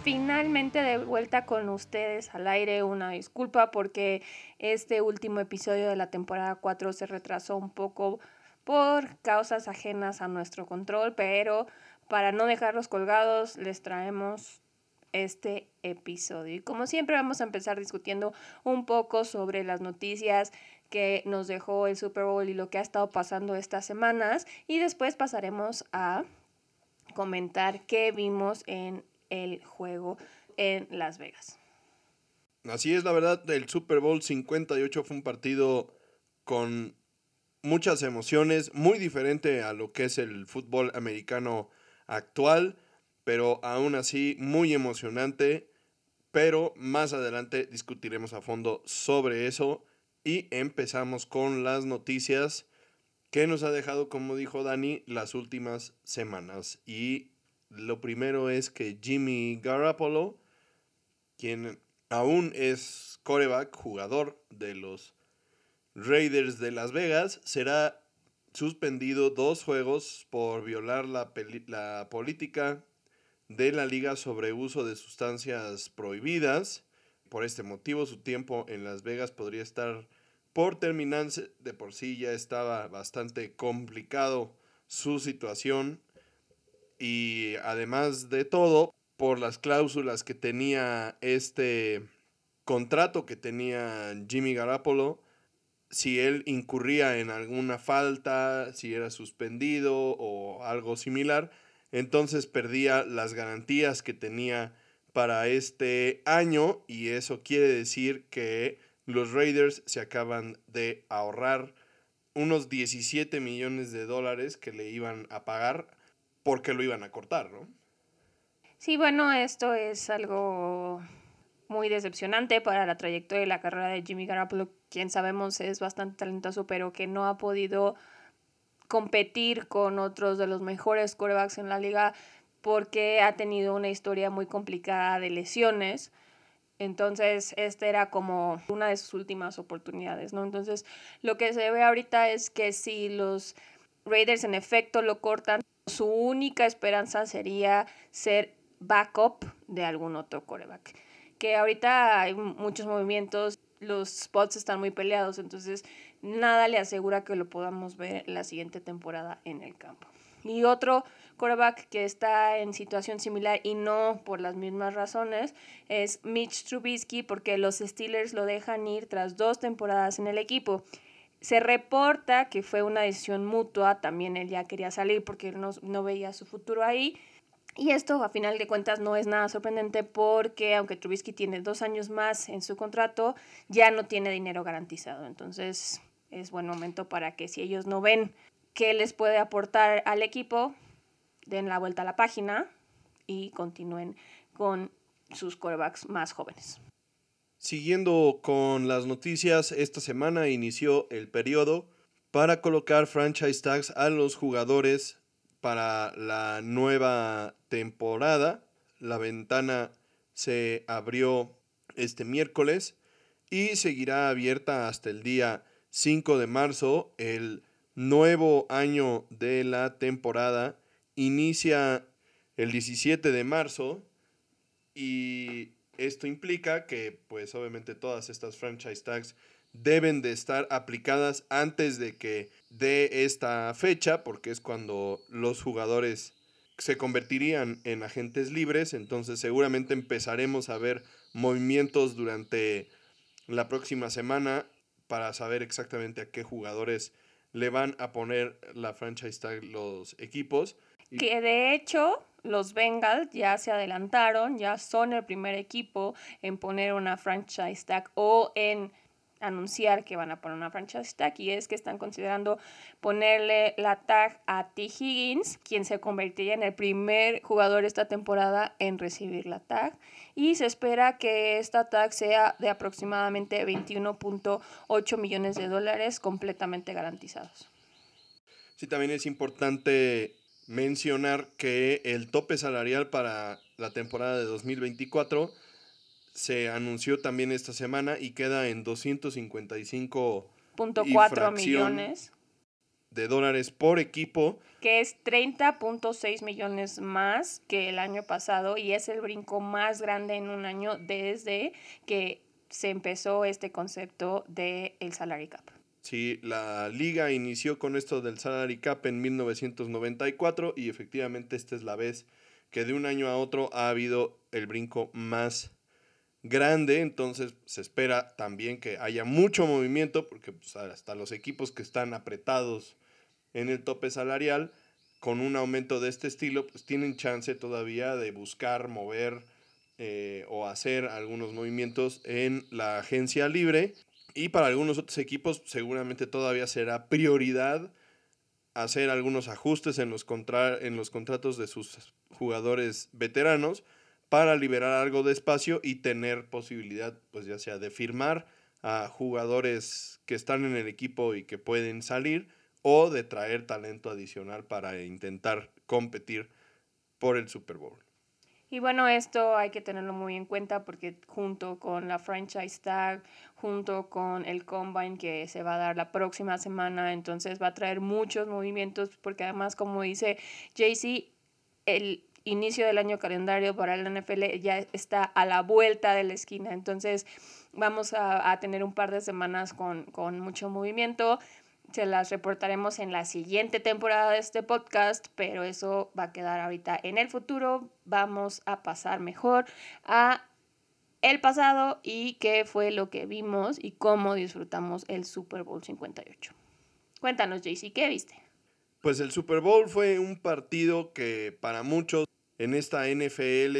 finalmente de vuelta con ustedes al aire. Una disculpa porque este último episodio de la temporada 4 se retrasó un poco por causas ajenas a nuestro control, pero para no dejarlos colgados les traemos este episodio. Y como siempre vamos a empezar discutiendo un poco sobre las noticias que nos dejó el Super Bowl y lo que ha estado pasando estas semanas y después pasaremos a comentar qué vimos en el juego en Las Vegas. Así es, la verdad, el Super Bowl 58 fue un partido con muchas emociones, muy diferente a lo que es el fútbol americano actual, pero aún así muy emocionante. Pero más adelante discutiremos a fondo sobre eso y empezamos con las noticias que nos ha dejado, como dijo Dani, las últimas semanas. Y lo primero es que Jimmy Garoppolo, quien aún es coreback, jugador de los Raiders de Las Vegas, será suspendido dos juegos por violar la, la política de la liga sobre uso de sustancias prohibidas. Por este motivo, su tiempo en Las Vegas podría estar por terminarse, de por sí ya estaba bastante complicado su situación y además de todo, por las cláusulas que tenía este contrato que tenía Jimmy Garapolo, si él incurría en alguna falta, si era suspendido o algo similar, entonces perdía las garantías que tenía para este año y eso quiere decir que los Raiders se acaban de ahorrar unos 17 millones de dólares que le iban a pagar porque lo iban a cortar, ¿no? Sí, bueno, esto es algo muy decepcionante para la trayectoria y la carrera de Jimmy Garoppolo, quien sabemos es bastante talentoso, pero que no ha podido competir con otros de los mejores quarterbacks en la liga porque ha tenido una historia muy complicada de lesiones. Entonces, esta era como una de sus últimas oportunidades, ¿no? Entonces, lo que se ve ahorita es que si los Raiders en efecto lo cortan, su única esperanza sería ser backup de algún otro coreback. Que ahorita hay muchos movimientos, los spots están muy peleados, entonces nada le asegura que lo podamos ver la siguiente temporada en el campo. Y otro quarterback que está en situación similar y no por las mismas razones es Mitch Trubisky porque los Steelers lo dejan ir tras dos temporadas en el equipo. Se reporta que fue una decisión mutua, también él ya quería salir porque él no, no veía su futuro ahí. Y esto a final de cuentas no es nada sorprendente porque aunque Trubisky tiene dos años más en su contrato, ya no tiene dinero garantizado. Entonces es buen momento para que si ellos no ven qué les puede aportar al equipo, den la vuelta a la página y continúen con sus corebacks más jóvenes. Siguiendo con las noticias, esta semana inició el periodo para colocar franchise tags a los jugadores para la nueva temporada. La ventana se abrió este miércoles y seguirá abierta hasta el día 5 de marzo. El nuevo año de la temporada inicia el 17 de marzo y esto implica que pues obviamente todas estas franchise tags deben de estar aplicadas antes de que dé esta fecha porque es cuando los jugadores se convertirían en agentes libres, entonces seguramente empezaremos a ver movimientos durante la próxima semana para saber exactamente a qué jugadores le van a poner la franchise tag los equipos. Que de hecho los Bengals ya se adelantaron, ya son el primer equipo en poner una franchise tag o en anunciar que van a poner una franchise tag y es que están considerando ponerle la tag a T. Higgins, quien se convertiría en el primer jugador esta temporada en recibir la tag y se espera que esta tag sea de aproximadamente 21.8 millones de dólares completamente garantizados. Sí, también es importante mencionar que el tope salarial para la temporada de 2024 se anunció también esta semana y queda en 255.4 millones de dólares por equipo. Que es 30.6 millones más que el año pasado y es el brinco más grande en un año desde que se empezó este concepto del el salary cap. Sí, la liga inició con esto del salary cap en 1994 y efectivamente esta es la vez que de un año a otro ha habido el brinco más grande, entonces se espera también que haya mucho movimiento, porque pues, hasta los equipos que están apretados en el tope salarial, con un aumento de este estilo, pues tienen chance todavía de buscar mover eh, o hacer algunos movimientos en la agencia libre. Y para algunos otros equipos seguramente todavía será prioridad hacer algunos ajustes en los, en los contratos de sus jugadores veteranos para liberar algo de espacio y tener posibilidad, pues ya sea de firmar a jugadores que están en el equipo y que pueden salir o de traer talento adicional para intentar competir por el Super Bowl. Y bueno, esto hay que tenerlo muy en cuenta porque junto con la franchise tag, junto con el combine que se va a dar la próxima semana, entonces va a traer muchos movimientos porque además, como dice JC, el inicio del año calendario para el NFL ya está a la vuelta de la esquina. Entonces vamos a, tener un par de semanas con, con mucho movimiento. Se las reportaremos en la siguiente temporada de este podcast, pero eso va a quedar ahorita en el futuro. Vamos a pasar mejor a el pasado y qué fue lo que vimos y cómo disfrutamos el Super Bowl 58. Cuéntanos, JC, ¿qué viste? Pues el Super Bowl fue un partido que para muchos en esta NFL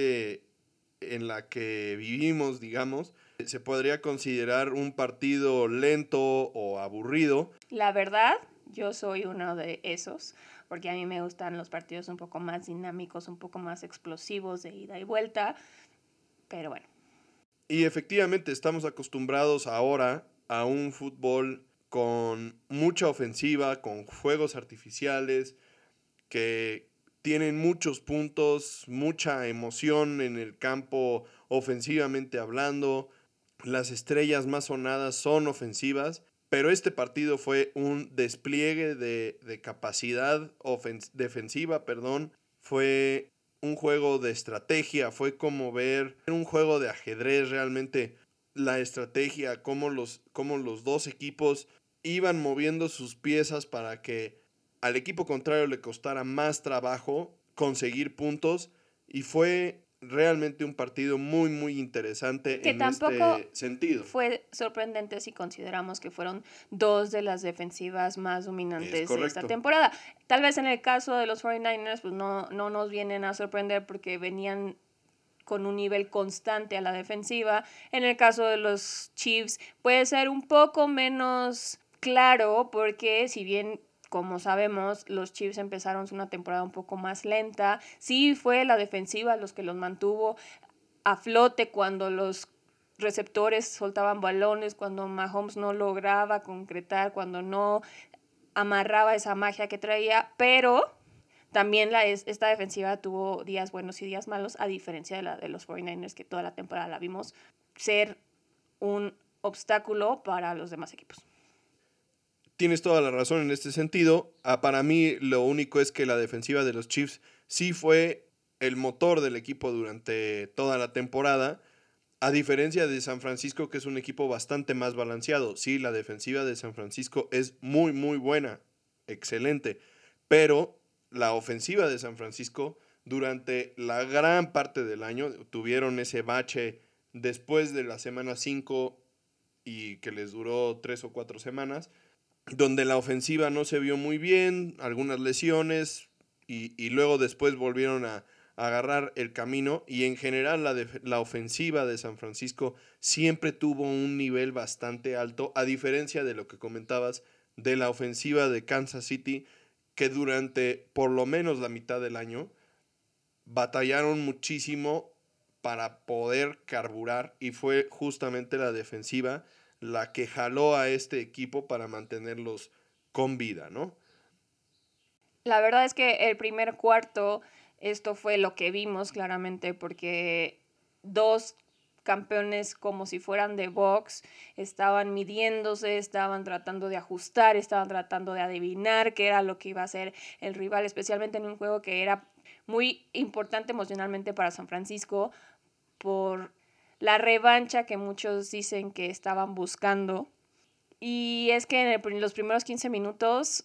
en la que vivimos, digamos, se podría considerar un partido lento o aburrido. La verdad, yo soy uno de esos, porque a mí me gustan los partidos un poco más dinámicos, un poco más explosivos de ida y vuelta, pero bueno. Y efectivamente estamos acostumbrados ahora a un fútbol con mucha ofensiva, con juegos artificiales, que, tienen muchos puntos, mucha emoción en el campo ofensivamente hablando. Las estrellas más sonadas son ofensivas, pero este partido fue un despliegue de, capacidad defensiva, perdón. Fue un juego de estrategia, fue como ver un juego de ajedrez realmente la estrategia, cómo los, cómo los dos equipos iban moviendo sus piezas para que al equipo contrario le costara más trabajo conseguir puntos y fue realmente un partido muy muy interesante en este sentido. Fue sorprendente si consideramos que fueron dos de las defensivas más dominantes de esta temporada. Tal vez en el caso de los 49ers pues no, no nos vienen a sorprender porque venían con un nivel constante a la defensiva. En el caso de los Chiefs puede ser un poco menos claro porque si bien como sabemos, los Chiefs empezaron una temporada un poco más lenta. Sí fue la defensiva los que los mantuvo a flote cuando los receptores soltaban balones, cuando Mahomes no lograba concretar, cuando no amarraba esa magia que traía, pero también la, esta defensiva tuvo días buenos y días malos, a diferencia de la de los 49ers, que toda la temporada la vimos ser un obstáculo para los demás equipos tienes toda la razón en este sentido. Ah, para mí lo único es que la defensiva de los Chiefs sí fue el motor del equipo durante toda la temporada. A diferencia de San Francisco, que es un equipo bastante más balanceado. Sí, la defensiva de San Francisco es muy, muy buena. Excelente. Pero la ofensiva de San Francisco, durante la gran parte del año, tuvieron ese bache después de la semana 5 y que les duró tres o cuatro semanas donde la ofensiva no se vio muy bien, algunas lesiones, y, luego después volvieron a, agarrar el camino, y en general la, la ofensiva de San Francisco siempre tuvo un nivel bastante alto, a diferencia de lo que comentabas de la ofensiva de Kansas City, que durante por lo menos la mitad del año batallaron muchísimo para poder carburar y fue justamente la defensiva la que jaló a este equipo para mantenerlos con vida, ¿no? La verdad es que el primer cuarto, esto fue lo que vimos claramente, porque dos campeones como si fueran de box, estaban midiéndose, estaban tratando de ajustar, estaban tratando de adivinar qué era lo que iba a hacer el rival, especialmente en un juego que era muy importante emocionalmente para San Francisco por la revancha que muchos dicen que estaban buscando. Y es que en, los primeros 15 minutos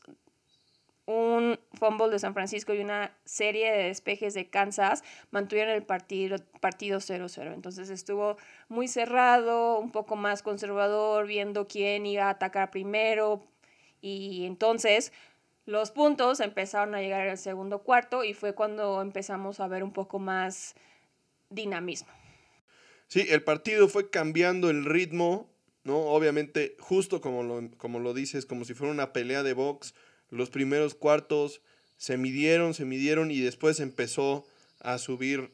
un fumble de San Francisco y una serie de despejes de Kansas mantuvieron el partido partido 0-0. Entonces estuvo muy cerrado, un poco más conservador, viendo quién iba a atacar primero. Y entonces los puntos empezaron a llegar el segundo cuarto y fue cuando empezamos a ver un poco más dinamismo. Sí, el partido fue cambiando el ritmo, ¿no? Obviamente, justo como lo, como lo dices, como si fuera una pelea de box los primeros cuartos se midieron, se midieron y después empezó a subir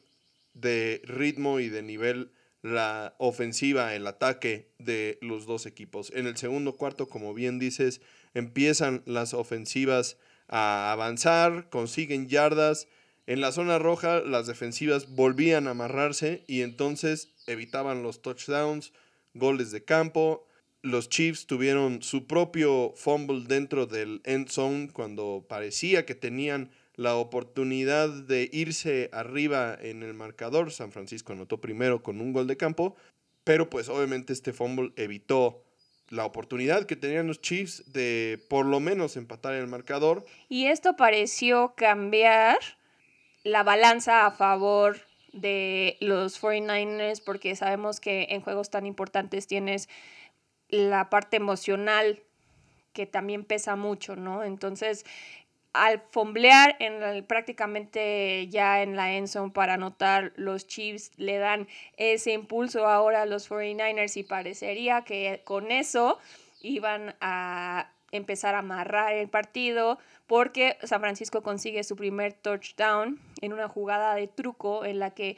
de ritmo y de nivel la ofensiva, el ataque de los dos equipos. En el segundo cuarto, como bien dices, empiezan las ofensivas a avanzar, consiguen yardas. En la zona roja las defensivas volvían a amarrarse y entonces evitaban los touchdowns, goles de campo los Chiefs tuvieron su propio fumble dentro del end zone cuando parecía que tenían la oportunidad de irse arriba en el marcador. San Francisco anotó primero con un gol de campo, pero pues obviamente este fumble evitó la oportunidad que tenían los Chiefs de por lo menos empatar el marcador. Y esto pareció cambiar la balanza a favor de los 49ers porque sabemos que en juegos tan importantes tienes la parte emocional que también pesa mucho, ¿no? Entonces, al fomblear en prácticamente ya en la endzone para anotar, los Chiefs le dan ese impulso ahora a los 49ers y parecería que con eso iban a empezar a amarrar el partido porque San Francisco consigue su primer touchdown en una jugada de truco en la que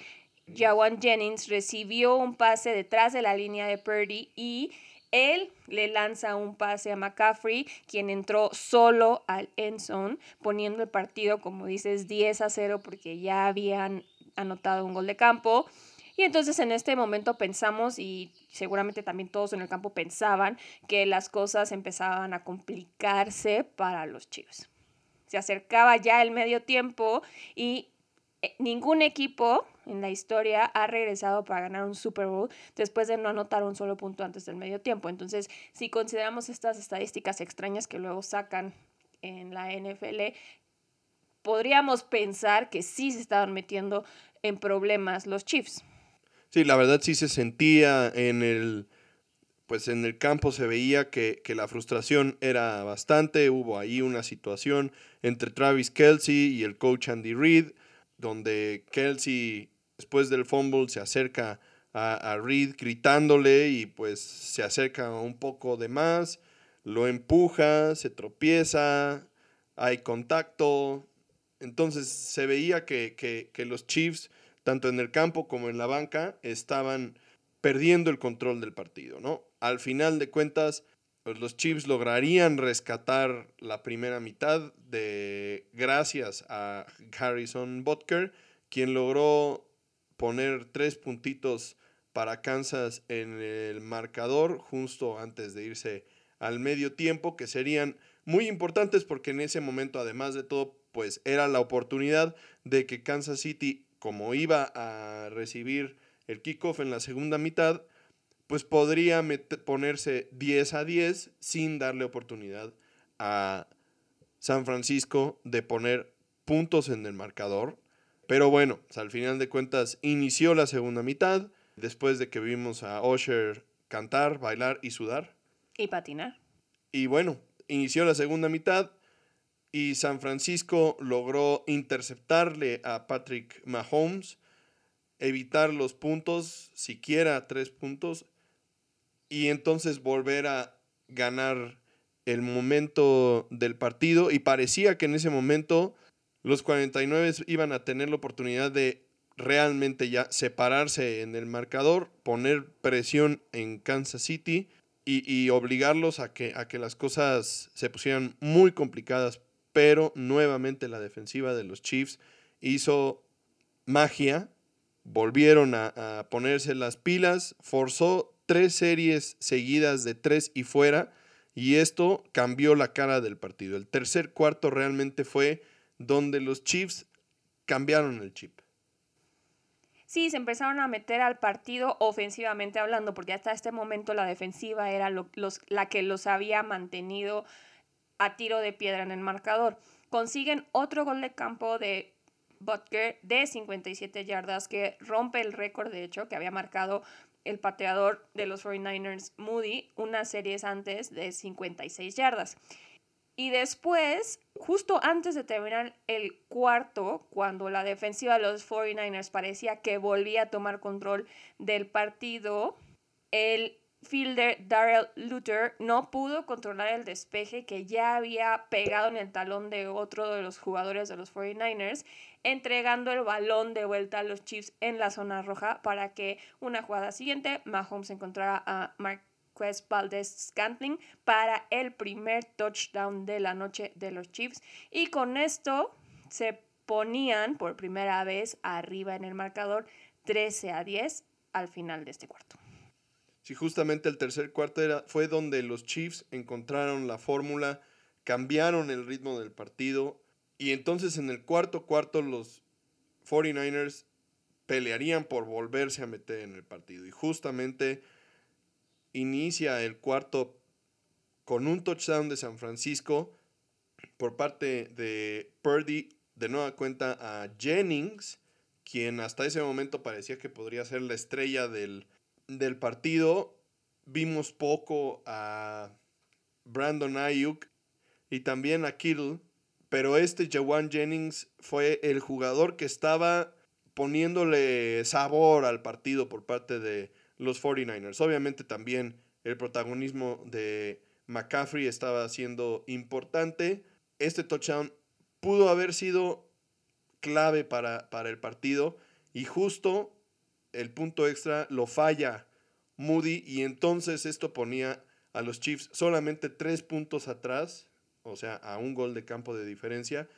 Jawan Jennings recibió un pase detrás de la línea de Purdy y él le lanza un pase a McCaffrey, quien entró solo al end zone, poniendo el partido, como dices, 10 a 0 porque ya habían anotado un gol de campo. Y entonces en este momento pensamos, y seguramente también todos en el campo pensaban, que las cosas empezaban a complicarse para los Chiefs. Se acercaba ya el medio tiempo y eh, ningún equipo en la historia ha regresado para ganar un Super Bowl después de no anotar un solo punto antes del medio tiempo. Entonces, si consideramos estas estadísticas extrañas que luego sacan en la NFL, podríamos pensar que sí se estaban metiendo en problemas los Chiefs. Sí, la verdad sí se sentía en el, pues en el campo se veía que, que, la frustración era bastante. Hubo ahí una situación entre Travis Kelsey y el coach Andy Reid donde Kelsey después del fumble se acerca a, Reed gritándole y pues se acerca un poco de más, lo empuja, se tropieza, hay contacto. Entonces se veía que, que, los Chiefs, tanto en el campo como en la banca, estaban perdiendo el control del partido, ¿no? Al final de cuentas, pues los Chiefs lograrían rescatar la primera mitad de gracias a Harrison Butker, quien logró poner tres puntitos para Kansas en el marcador justo antes de irse al medio tiempo, que serían muy importantes porque en ese momento, además de todo, pues era la oportunidad de que Kansas City, como iba a recibir el kickoff en la segunda mitad, pues podría ponerse 10 a 10 sin darle oportunidad a San Francisco de poner puntos en el marcador. Pero bueno, pues, al final de cuentas inició la segunda mitad, después de que vimos a Osher cantar, bailar y sudar. Y patinar. Y bueno, inició la segunda mitad y San Francisco logró interceptarle a Patrick Mahomes, evitar los puntos, siquiera tres puntos, y entonces volver a ganar el momento del partido. Y parecía que en ese momento los 49 iban a tener la oportunidad de realmente ya separarse en el marcador, poner presión en Kansas City y, obligarlos a que, a que las cosas se pusieran muy complicadas, pero nuevamente la defensiva de los Chiefs hizo magia volvieron a, ponerse las pilas, forzó tres series seguidas de tres y fuera, y esto cambió la cara del partido. El tercer cuarto realmente fue donde los Chiefs cambiaron el chip. Sí, se empezaron a meter al partido ofensivamente hablando, porque hasta este momento la defensiva era la que los había mantenido a tiro de piedra en el marcador. Consiguen otro gol de campo de Butker de 57 yardas que rompe el récord, de hecho, que había marcado el pateador de los 49ers, Moody, unas series antes de 56 yardas. Y después, justo antes de terminar el cuarto, cuando la defensiva de los 49ers parecía que volvía a tomar control del partido, el fielder Darrell Luther no pudo controlar el despeje que ya había pegado en el talón de otro de los jugadores de los 49ers, entregando el balón de vuelta a los Chiefs en la zona roja para que una jugada siguiente Mahomes encontrara a Marquez Valdez Scantling para el primer touchdown de la noche de los Chiefs y con esto se ponían por primera vez arriba en el marcador 13 a 10 al final de este cuarto. Sí, justamente el tercer cuarto era, fue donde los Chiefs encontraron la fórmula, cambiaron el ritmo del partido y entonces en el cuarto cuarto los 49ers pelearían por volverse a meter en el partido. Y justamente inicia el cuarto con un touchdown de San Francisco por parte de Purdy, de nueva cuenta a Jennings, quien hasta ese momento parecía que podría ser la estrella del, del partido vimos poco a Brandon Ayuk y también a Kittle, pero este Jawan Jennings fue el jugador que estaba poniéndole sabor al partido por parte de los 49ers. Obviamente también el protagonismo de McCaffrey estaba siendo importante. Este touchdown pudo haber sido clave para, para el partido y justo el punto extra lo falla Moody y entonces esto ponía a los Chiefs solamente tres puntos atrás, o sea, a un gol de campo de diferencia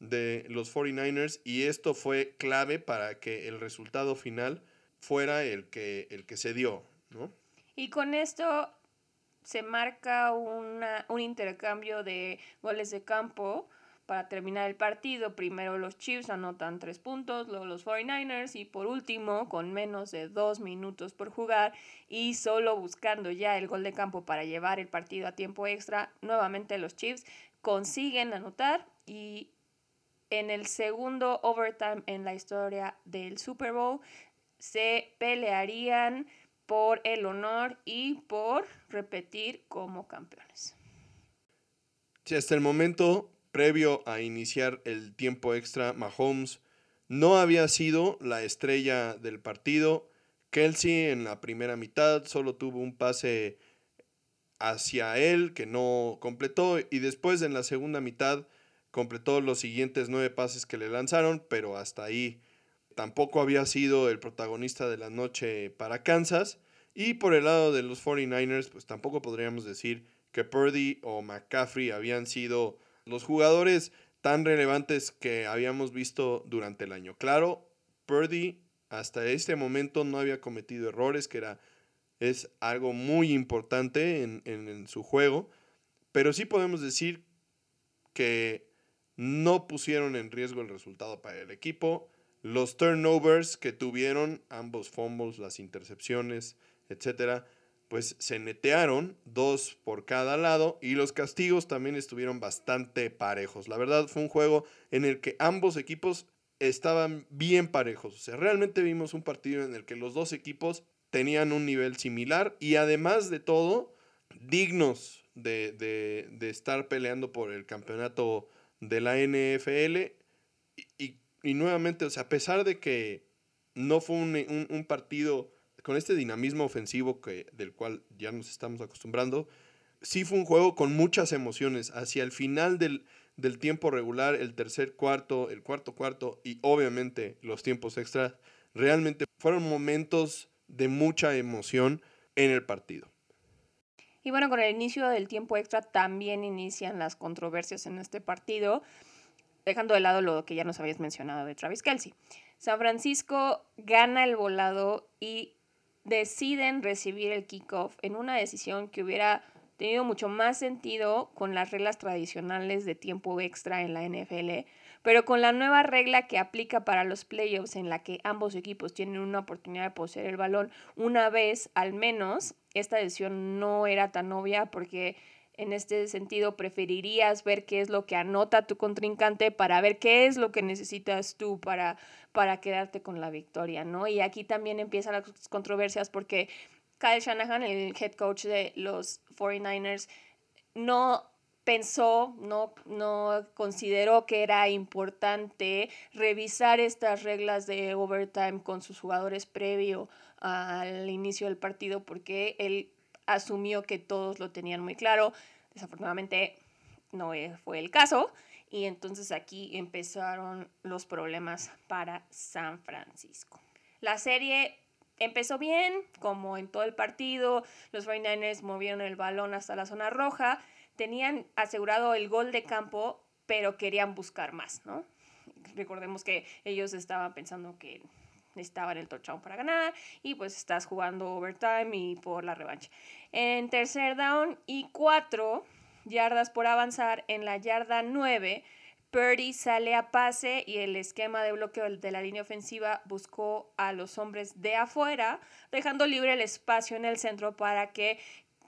de los 49ers y esto fue clave para que el resultado final fuera el que, el que se dio, ¿no? Y con esto se marca una, un intercambio de goles de campo para terminar el partido, primero los Chiefs anotan tres puntos, luego los 49ers y por último, con menos de dos minutos por jugar y solo buscando ya el gol de campo para llevar el partido a tiempo extra, nuevamente los Chiefs consiguen anotar y en el segundo overtime en la historia del Super Bowl se pelearían por el honor y por repetir como campeones. Sí, hasta el momento previo a iniciar el tiempo extra, Mahomes no había sido la estrella del partido. Kelsey en la primera mitad solo tuvo un pase hacia él que no completó y después en la segunda mitad completó los siguientes nueve pases que le lanzaron, pero hasta ahí tampoco había sido el protagonista de la noche para Kansas. Y por el lado de los 49ers, pues tampoco podríamos decir que Purdy o McCaffrey habían sido los jugadores tan relevantes que habíamos visto durante el año. Claro, Purdy hasta este momento no había cometido errores, que era, es algo muy importante en, en su juego, pero sí podemos decir que no pusieron en riesgo el resultado para el equipo. Los turnovers que tuvieron, ambos fumbles, las intercepciones, etcétera, pues se netearon, dos por cada lado, y los castigos también estuvieron bastante parejos. La verdad fue un juego en el que ambos equipos estaban bien parejos. O sea, realmente vimos un partido en el que los dos equipos tenían un nivel similar y además de todo, dignos de, estar peleando por el campeonato de la NFL. Y, nuevamente, o sea, a pesar de que no fue un, un partido con este dinamismo ofensivo que, del cual ya nos estamos acostumbrando, sí fue un juego con muchas emociones. Hacia el final del, del tiempo regular, el tercer cuarto, el cuarto cuarto y obviamente los tiempos extras, realmente fueron momentos de mucha emoción en el partido. Y bueno, con el inicio del tiempo extra también inician las controversias en este partido, dejando de lado lo que ya nos habías mencionado de Travis Kelsey. San Francisco gana el volado y deciden recibir el kickoff en una decisión que hubiera tenido mucho más sentido con las reglas tradicionales de tiempo extra en la NFL, pero con la nueva regla que aplica para los playoffs en la que ambos equipos tienen una oportunidad de poseer el balón una vez al menos, esta decisión no era tan obvia porque en este sentido preferirías ver qué es lo que anota tu contrincante para ver qué es lo que necesitas tú para, para quedarte con la victoria, ¿no? Y aquí también empiezan las controversias porque Kyle Shanahan, el head coach de los 49ers, no pensó, no, no consideró que era importante revisar estas reglas de overtime con sus jugadores previo al inicio del partido porque él asumió que todos lo tenían muy claro. Desafortunadamente no fue el caso y entonces aquí empezaron los problemas para San Francisco. La serie empezó bien, como en todo el partido, los 49ers movieron el balón hasta la zona roja, tenían asegurado el gol de campo, pero querían buscar más, ¿no? Recordemos que ellos estaban pensando que necesitaban el touchdown para ganar y pues estás jugando overtime y por la revancha. En tercer down y cuatro yardas por avanzar, en la yarda nueve, Purdy sale a pase y el esquema de bloqueo de la línea ofensiva buscó a los hombres de afuera, dejando libre el espacio en el centro para que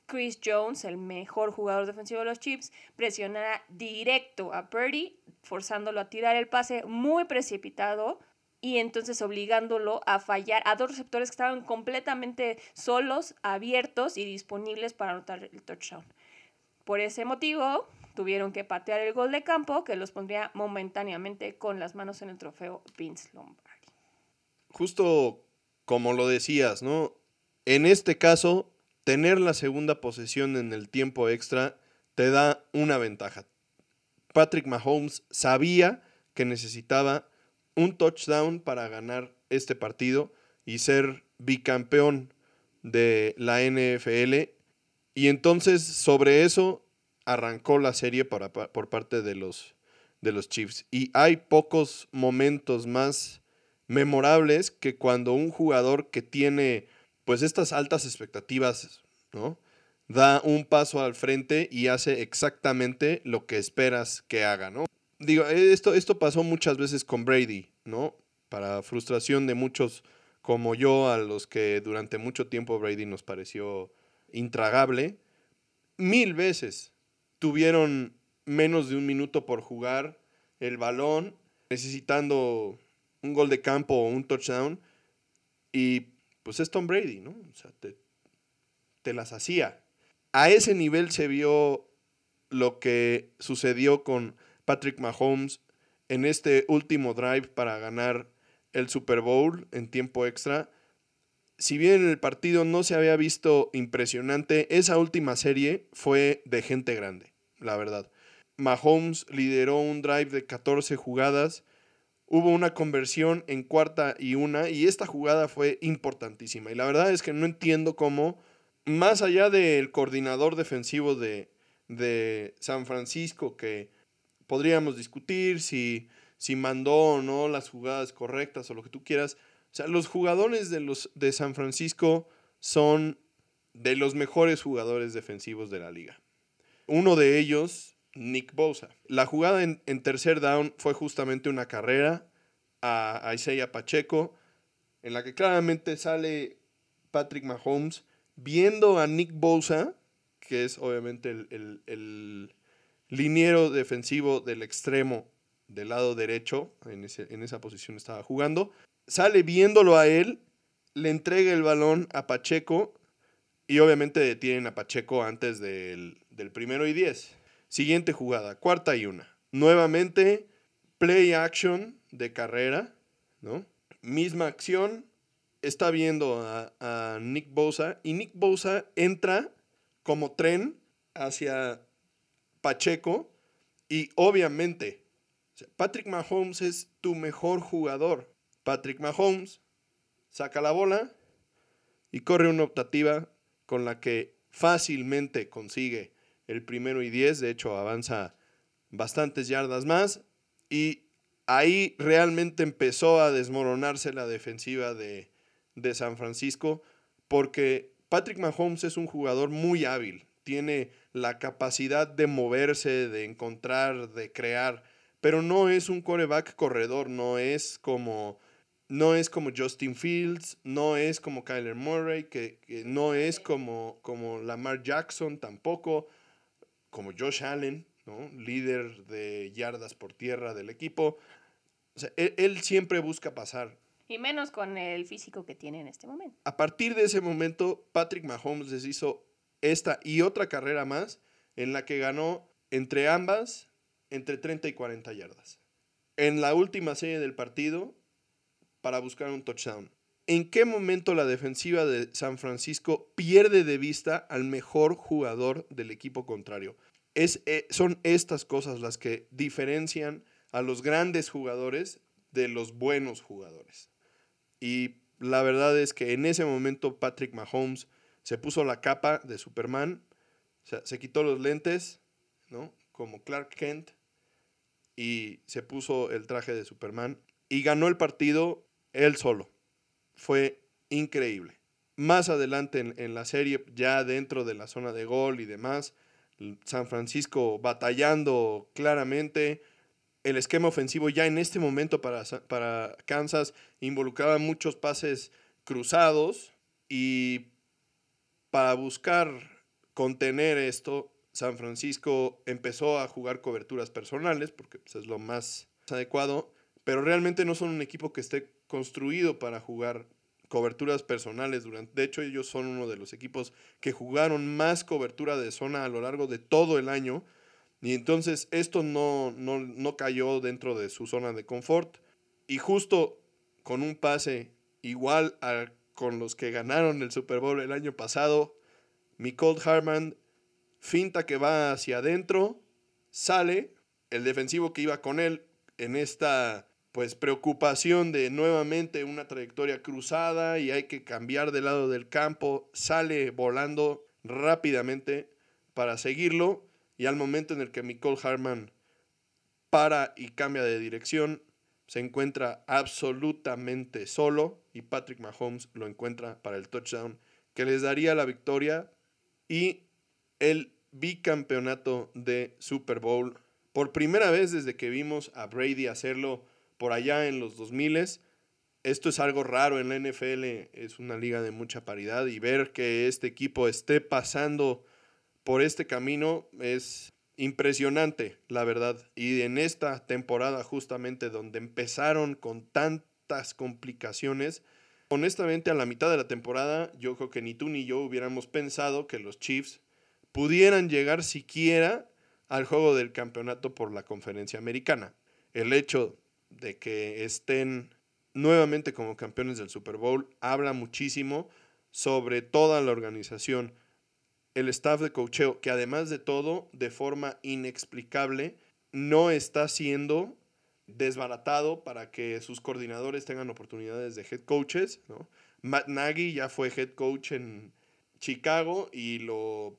Chris Jones, el mejor jugador defensivo de los Chiefs, presionara directo a Purdy, forzándolo a tirar el pase muy precipitado y entonces obligándolo a fallar a dos receptores que estaban completamente solos, abiertos y disponibles para anotar el touchdown. Por ese motivo, tuvieron que patear el gol de campo que los pondría momentáneamente con las manos en el trofeo Vince Lombardi. Justo como lo decías, ¿no? En este caso, tener la segunda posesión en el tiempo extra te da una ventaja. Patrick Mahomes sabía que necesitaba un touchdown para ganar este partido y ser bicampeón de la NFL. Y entonces sobre eso arrancó la serie por parte de los, de los Chiefs. Y hay pocos momentos más memorables que cuando un jugador que tiene pues estas altas expectativas, ¿no? Da un paso al frente y hace exactamente lo que esperas que haga, ¿no? Digo, esto, esto pasó muchas veces con Brady, ¿no? Para frustración de muchos como yo, a los que durante mucho tiempo Brady nos pareció intragable. Mil veces tuvieron menos de un minuto por jugar el balón, necesitando un gol de campo o un touchdown. Y pues es Tom Brady, ¿no? O sea, te, las hacía. A ese nivel se vio lo que sucedió con Patrick Mahomes en este último drive para ganar el Super Bowl en tiempo extra. Si bien el partido no se había visto impresionante, esa última serie fue de gente grande, la verdad. Mahomes lideró un drive de 14 jugadas hubo una conversión en cuarta y una y esta jugada fue importantísima. Y la verdad es que no entiendo cómo, más allá del coordinador defensivo de, de San Francisco, que podríamos discutir si, si mandó o no las jugadas correctas o lo que tú quieras, o sea, los jugadores de, los, de San Francisco son de los mejores jugadores defensivos de la liga. Uno de ellos Nick Bosa. La jugada en, tercer down fue justamente una carrera a, Isaiah Pacheco, en la que claramente sale Patrick Mahomes viendo a Nick Bosa, que es obviamente el, el, liniero defensivo del extremo del lado derecho, en, en esa posición estaba jugando, sale viéndolo a él, le entrega el balón a Pacheco y obviamente detienen a Pacheco antes del, del primero y diez. Siguiente jugada, cuarta y una. Nuevamente, play action de carrera, ¿no? Misma acción, está viendo a, Nick Bosa y Nick Bosa entra como tren hacia Pacheco y obviamente Patrick Mahomes es tu mejor jugador. Patrick Mahomes saca la bola y corre una optativa con la que fácilmente consigue el primero y 10, de hecho avanza bastantes yardas más. Y ahí realmente empezó a desmoronarse la defensiva de, de San Francisco porque Patrick Mahomes es un jugador muy hábil, tiene la capacidad de moverse, de encontrar, de crear, pero no es un coreback corredor, no es como no es como Justin Fields, no es como Kyler Murray, que, no es como, como Lamar Jackson tampoco, como Josh Allen, ¿no? líder de yardas por tierra del equipo. O sea, él siempre busca pasar. Y menos con el físico que tiene en este momento. A partir de ese momento, Patrick Mahomes les hizo esta y otra carrera más en la que ganó entre ambas entre 30 y 40 yardas. En la última serie del partido, para buscar un touchdown. ¿En qué momento la defensiva de San Francisco pierde de vista al mejor jugador del equipo contrario? Es, eh, son estas cosas las que diferencian a los grandes jugadores de los buenos jugadores. Y la verdad es que en ese momento Patrick Mahomes se puso la capa de Superman, se quitó los lentes, ¿no? Como Clark Kent, y se puso el traje de Superman y ganó el partido él solo. Fue increíble. Más adelante en, en, la serie, ya dentro de la zona de gol y demás, San Francisco batallando claramente, el esquema ofensivo ya en este momento para, para Kansas involucraba muchos pases cruzados y para buscar contener esto, San Francisco empezó a jugar coberturas personales, porque pues, es lo más adecuado, pero realmente no son un equipo que esté construido para jugar coberturas personales. Durante, de hecho, ellos son uno de los equipos que jugaron más cobertura de zona a lo largo de todo el año y entonces esto no, no, cayó dentro de su zona de confort. Y justo con un pase igual a, con los que ganaron el Super Bowl el año pasado, Nicole Harman finta que va hacia adentro, sale, el defensivo que iba con él en esta pues preocupación de nuevamente una trayectoria cruzada y hay que cambiar de lado del campo, sale volando rápidamente para seguirlo y al momento en el que Nicole Harman para y cambia de dirección, se encuentra absolutamente solo y Patrick Mahomes lo encuentra para el touchdown que les daría la victoria y el bicampeonato de Super Bowl. Por primera vez desde que vimos a Brady hacerlo por allá en los 2000 esto es algo raro en la NFL, es una liga de mucha paridad y ver que este equipo esté pasando por este camino es impresionante, la verdad. Y en esta temporada justamente donde empezaron con tantas complicaciones, honestamente a la mitad de la temporada yo creo que ni tú ni yo hubiéramos pensado que los Chiefs pudieran llegar siquiera al juego del campeonato por la conferencia americana. El hecho de que estén nuevamente como campeones del Super Bowl habla muchísimo sobre toda la organización el staff de cocheo, que además de todo, de forma inexplicable, no está siendo desbaratado para que sus coordinadores tengan oportunidades de head coaches. ¿no? Matt Nagy ya fue head coach en Chicago y lo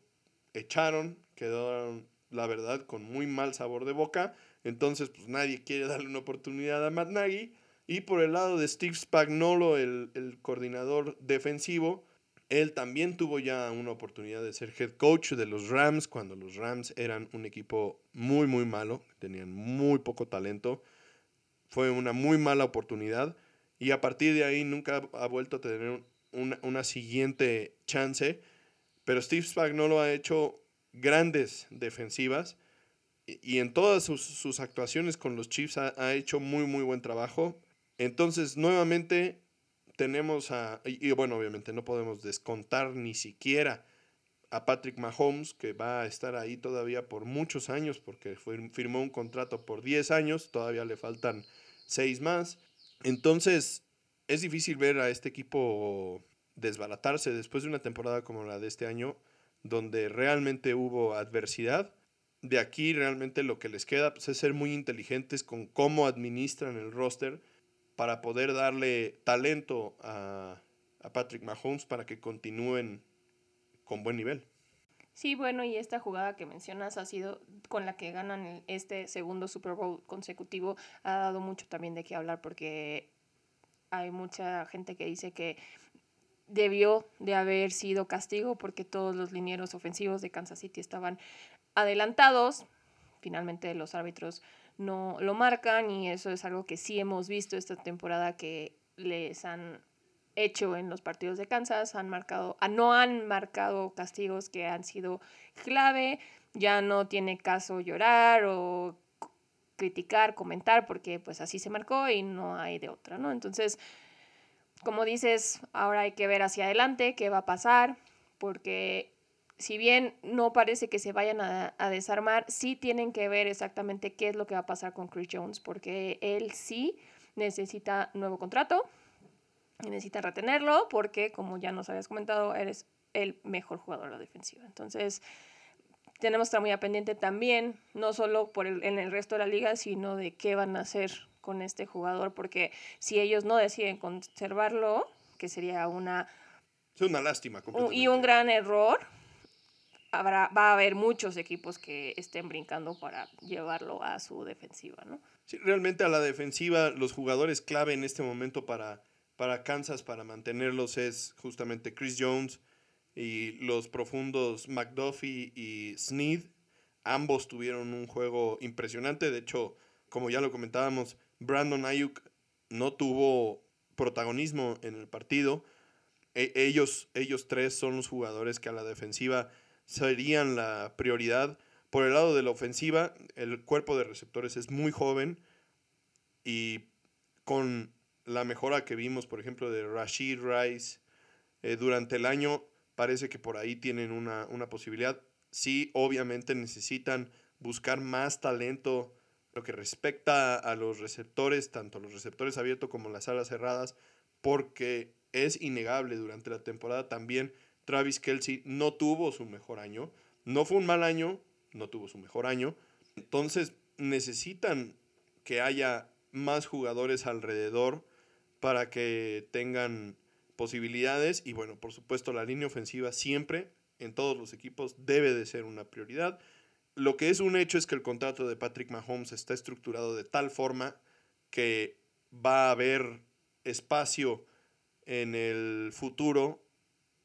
echaron, quedaron, la verdad, con muy mal sabor de boca. Entonces, pues nadie quiere darle una oportunidad a Matt Nagy. Y por el lado de Steve Spagnolo, el, el coordinador defensivo, él también tuvo ya una oportunidad de ser head coach de los Rams cuando los Rams eran un equipo muy, muy malo, tenían muy poco talento. Fue una muy mala oportunidad y a partir de ahí nunca ha vuelto a tener una, siguiente chance. Pero Steve Spagnuolo ha hecho grandes defensivas y, en todas sus, actuaciones con los Chiefs ha, ha hecho muy, muy buen trabajo. Entonces, nuevamente, tenemos a, y, bueno, obviamente no podemos descontar ni siquiera a Patrick Mahomes, que va a estar ahí todavía por muchos años, porque firmó un contrato por 10 años, todavía le faltan 6 más. Entonces, es difícil ver a este equipo desbaratarse después de una temporada como la de este año, donde realmente hubo adversidad. De aquí realmente lo que les queda pues, es ser muy inteligentes con cómo administran el roster para poder darle talento a, Patrick Mahomes para que continúen con buen nivel. Sí, bueno, y esta jugada que mencionas ha sido con la que ganan este segundo Super Bowl consecutivo, ha dado mucho también de qué hablar porque hay mucha gente que dice que debió de haber sido castigo porque todos los linieros ofensivos de Kansas City estaban adelantados. Finalmente los árbitros no lo marcan y eso es algo que sí hemos visto esta temporada que les han hecho en los partidos de Kansas, han marcado, ah, no han marcado castigos que han sido clave, ya no tiene caso llorar o criticar, comentar, porque pues así se marcó y no hay de otra, ¿no? Entonces, como dices, ahora hay que ver hacia adelante qué va a pasar, porque si bien no parece que se vayan a, desarmar, sí tienen que ver exactamente qué es lo que va a pasar con Chris Jones, porque él sí necesita nuevo contrato, y necesita retenerlo, porque como ya nos habías comentado, eres el mejor jugador de la defensiva. Entonces, tenemos que estar muy pendiente también, no solo por el, en el resto de la liga, sino de qué van a hacer con este jugador, porque si ellos no deciden conservarlo, que sería una... Es una lástima. Y un gran error, habrá, va a haber muchos equipos que estén brincando para llevarlo a su defensiva, ¿no? Sí, realmente a la defensiva, los jugadores clave en este momento para, para Kansas, para mantenerlos, es justamente Chris Jones y los profundos McDuffie y Sneed. Ambos tuvieron un juego impresionante. De hecho, como ya lo comentábamos, Brandon Ayuk no tuvo protagonismo en el partido. E, ellos, ellos tres son los jugadores que a la defensiva serían la prioridad. Por el lado de la ofensiva, el cuerpo de receptores es muy joven y con la mejora que vimos, por ejemplo, de Rashid Rice eh, durante el año, parece que por ahí tienen una, una posibilidad. Sí, obviamente necesitan buscar más talento lo que respecta a los receptores, tanto los receptores abiertos como las alas cerradas, porque es innegable durante la temporada también Travis Kelsey no tuvo su mejor año. No fue un mal año, no tuvo su mejor año. Entonces necesitan que haya más jugadores alrededor para que tengan posibilidades. Y bueno, por supuesto, la línea ofensiva siempre en todos los equipos debe de ser una prioridad. Lo que es un hecho es que el contrato de Patrick Mahomes está estructurado de tal forma que va a haber espacio en el futuro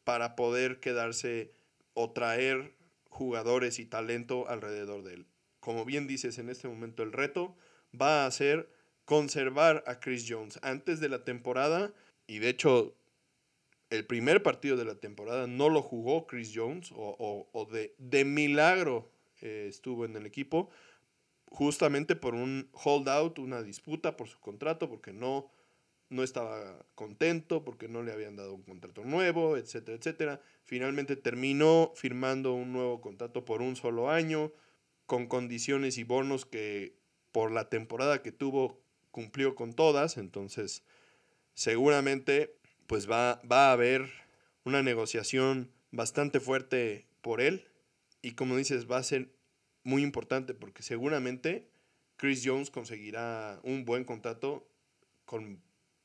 para poder quedarse o traer jugadores y talento alrededor de él. Como bien dices, en este momento el reto va a ser conservar a Chris Jones antes de la temporada y de hecho el primer partido de la temporada no lo jugó Chris Jones o, de, de milagro eh, estuvo en el equipo, justamente por un holdout, una disputa por su contrato, porque no, no estaba contento, porque no le habían dado un contrato nuevo, etcétera, etcétera. Finalmente terminó firmando un nuevo contrato por un solo año, con condiciones y bonos que por la temporada que tuvo cumplió con todas, entonces seguramente pues va, va a haber una negociación bastante fuerte por él y como dices, va a ser muy importante porque seguramente Chris Jones conseguirá un buen contrato con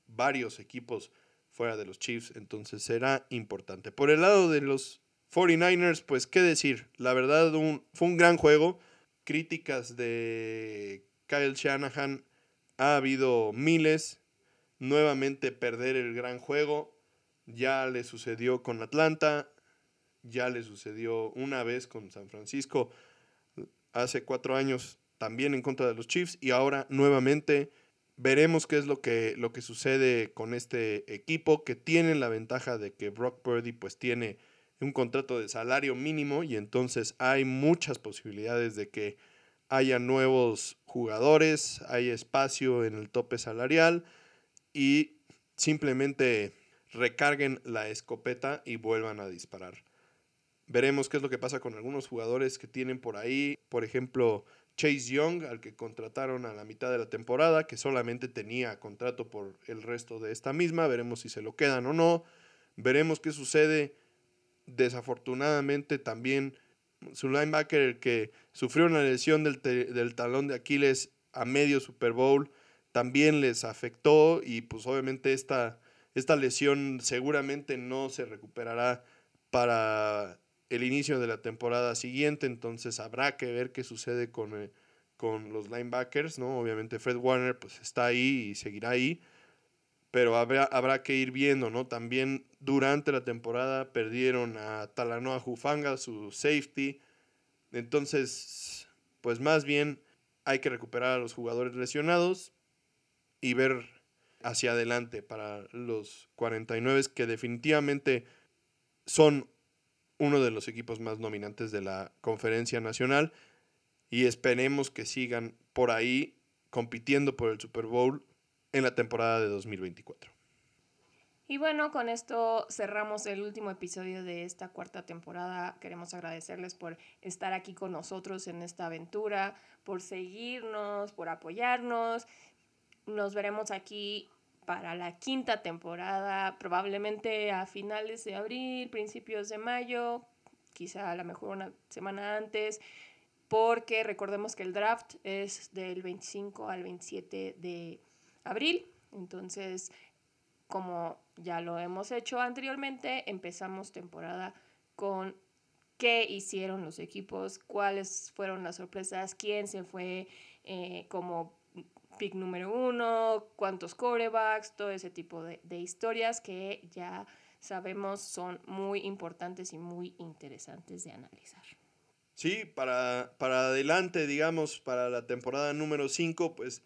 varios equipos fuera de los Chiefs, entonces será importante. Por el lado de los 49ers, pues qué decir, la verdad fue un gran juego. Críticas de Kyle Shanahan ha habido miles. Nuevamente perder el gran juego. Ya le sucedió con Atlanta, ya le sucedió una vez con San Francisco hace cuatro años también en contra de los Chiefs y ahora nuevamente veremos qué es lo que, lo que sucede con este equipo que tiene la ventaja de que Brock Purdy pues tiene un contrato de salario mínimo y entonces hay muchas posibilidades de que haya nuevos jugadores, hay espacio en el tope salarial y simplemente recarguen la escopeta y vuelvan a disparar. Veremos qué es lo que pasa con algunos jugadores que tienen por ahí. Por ejemplo, Chase Young, al que contrataron a la mitad de la temporada, que solamente tenía contrato por el resto de esta misma. Veremos si se lo quedan o no. Veremos qué sucede. Desafortunadamente también su linebacker, el que sufrió una lesión del, del talón de Aquiles a medio Super Bowl, también les afectó y pues obviamente esta, esta lesión seguramente no se recuperará para el inicio de la temporada siguiente, entonces habrá que ver qué sucede con, eh, con los linebackers, ¿no? Obviamente Fred Warner pues está ahí y seguirá ahí, pero habrá, habrá que ir viendo, ¿no? También durante la temporada perdieron a Talanoa Jufanga, su safety, entonces, pues más bien hay que recuperar a los jugadores lesionados y ver hacia adelante para los 49 que definitivamente son uno de los equipos más dominantes de la conferencia nacional y esperemos que sigan por ahí compitiendo por el Super Bowl en la temporada de 2024. Y bueno, con esto cerramos el último episodio de esta cuarta temporada. Queremos agradecerles por estar aquí con nosotros en esta aventura, por seguirnos, por apoyarnos. Nos veremos aquí para la quinta temporada, probablemente a finales de abril, principios de mayo, quizá a lo mejor una semana antes, porque recordemos que el draft es del 25 al 27 de abril. Entonces, como ya lo hemos hecho anteriormente, empezamos temporada con qué hicieron los equipos, cuáles fueron las sorpresas, quién se fue eh, como pick número uno, cuántos corebacks, todo ese tipo de, historias que ya sabemos son muy importantes y muy interesantes de analizar. Sí, para, para adelante, digamos, para la temporada número 5, pues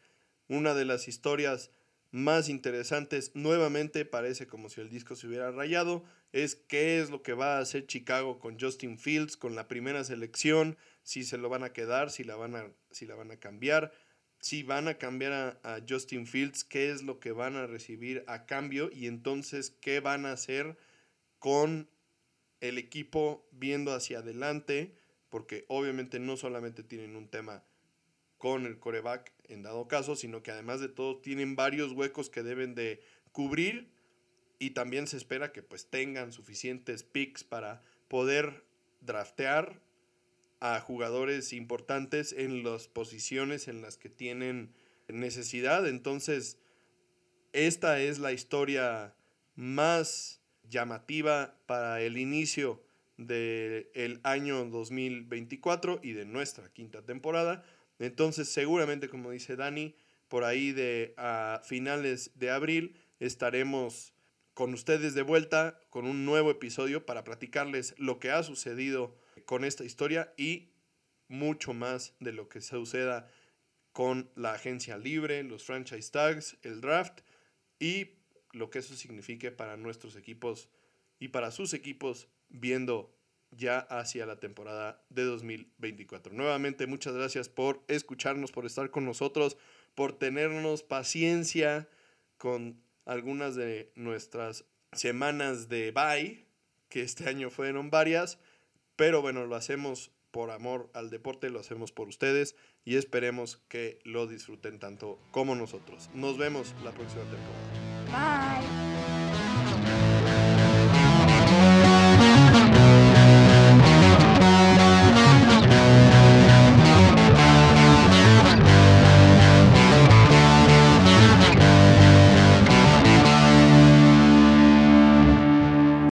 una de las historias más interesantes, nuevamente parece como si el disco se hubiera rayado, es qué es lo que va a hacer Chicago con Justin Fields, con la primera selección, si se lo van a quedar, si la van a, si la van a cambiar si van a cambiar a, Justin Fields, qué es lo que van a recibir a cambio y entonces qué van a hacer con el equipo viendo hacia adelante, porque obviamente no solamente tienen un tema con el coreback en dado caso, sino que además de todo tienen varios huecos que deben de cubrir y también se espera que pues tengan suficientes picks para poder draftear a jugadores importantes en las posiciones en las que tienen necesidad. Entonces, esta es la historia más llamativa para el inicio del año 2024 y de nuestra quinta temporada. Entonces, seguramente, como dice Dani, por ahí de a finales de abril estaremos con ustedes de vuelta con un nuevo episodio para platicarles lo que ha sucedido con esta historia y mucho más de lo que suceda con la agencia libre, los franchise tags, el draft y lo que eso signifique para nuestros equipos y para sus equipos viendo ya hacia la temporada de 2024. Nuevamente, muchas gracias por escucharnos, por estar con nosotros, por tenernos paciencia con algunas de nuestras semanas de bye, que este año fueron varias. Pero bueno, lo hacemos por amor al deporte, lo hacemos por ustedes y esperemos que lo disfruten tanto como nosotros. Nos vemos la próxima temporada. Bye.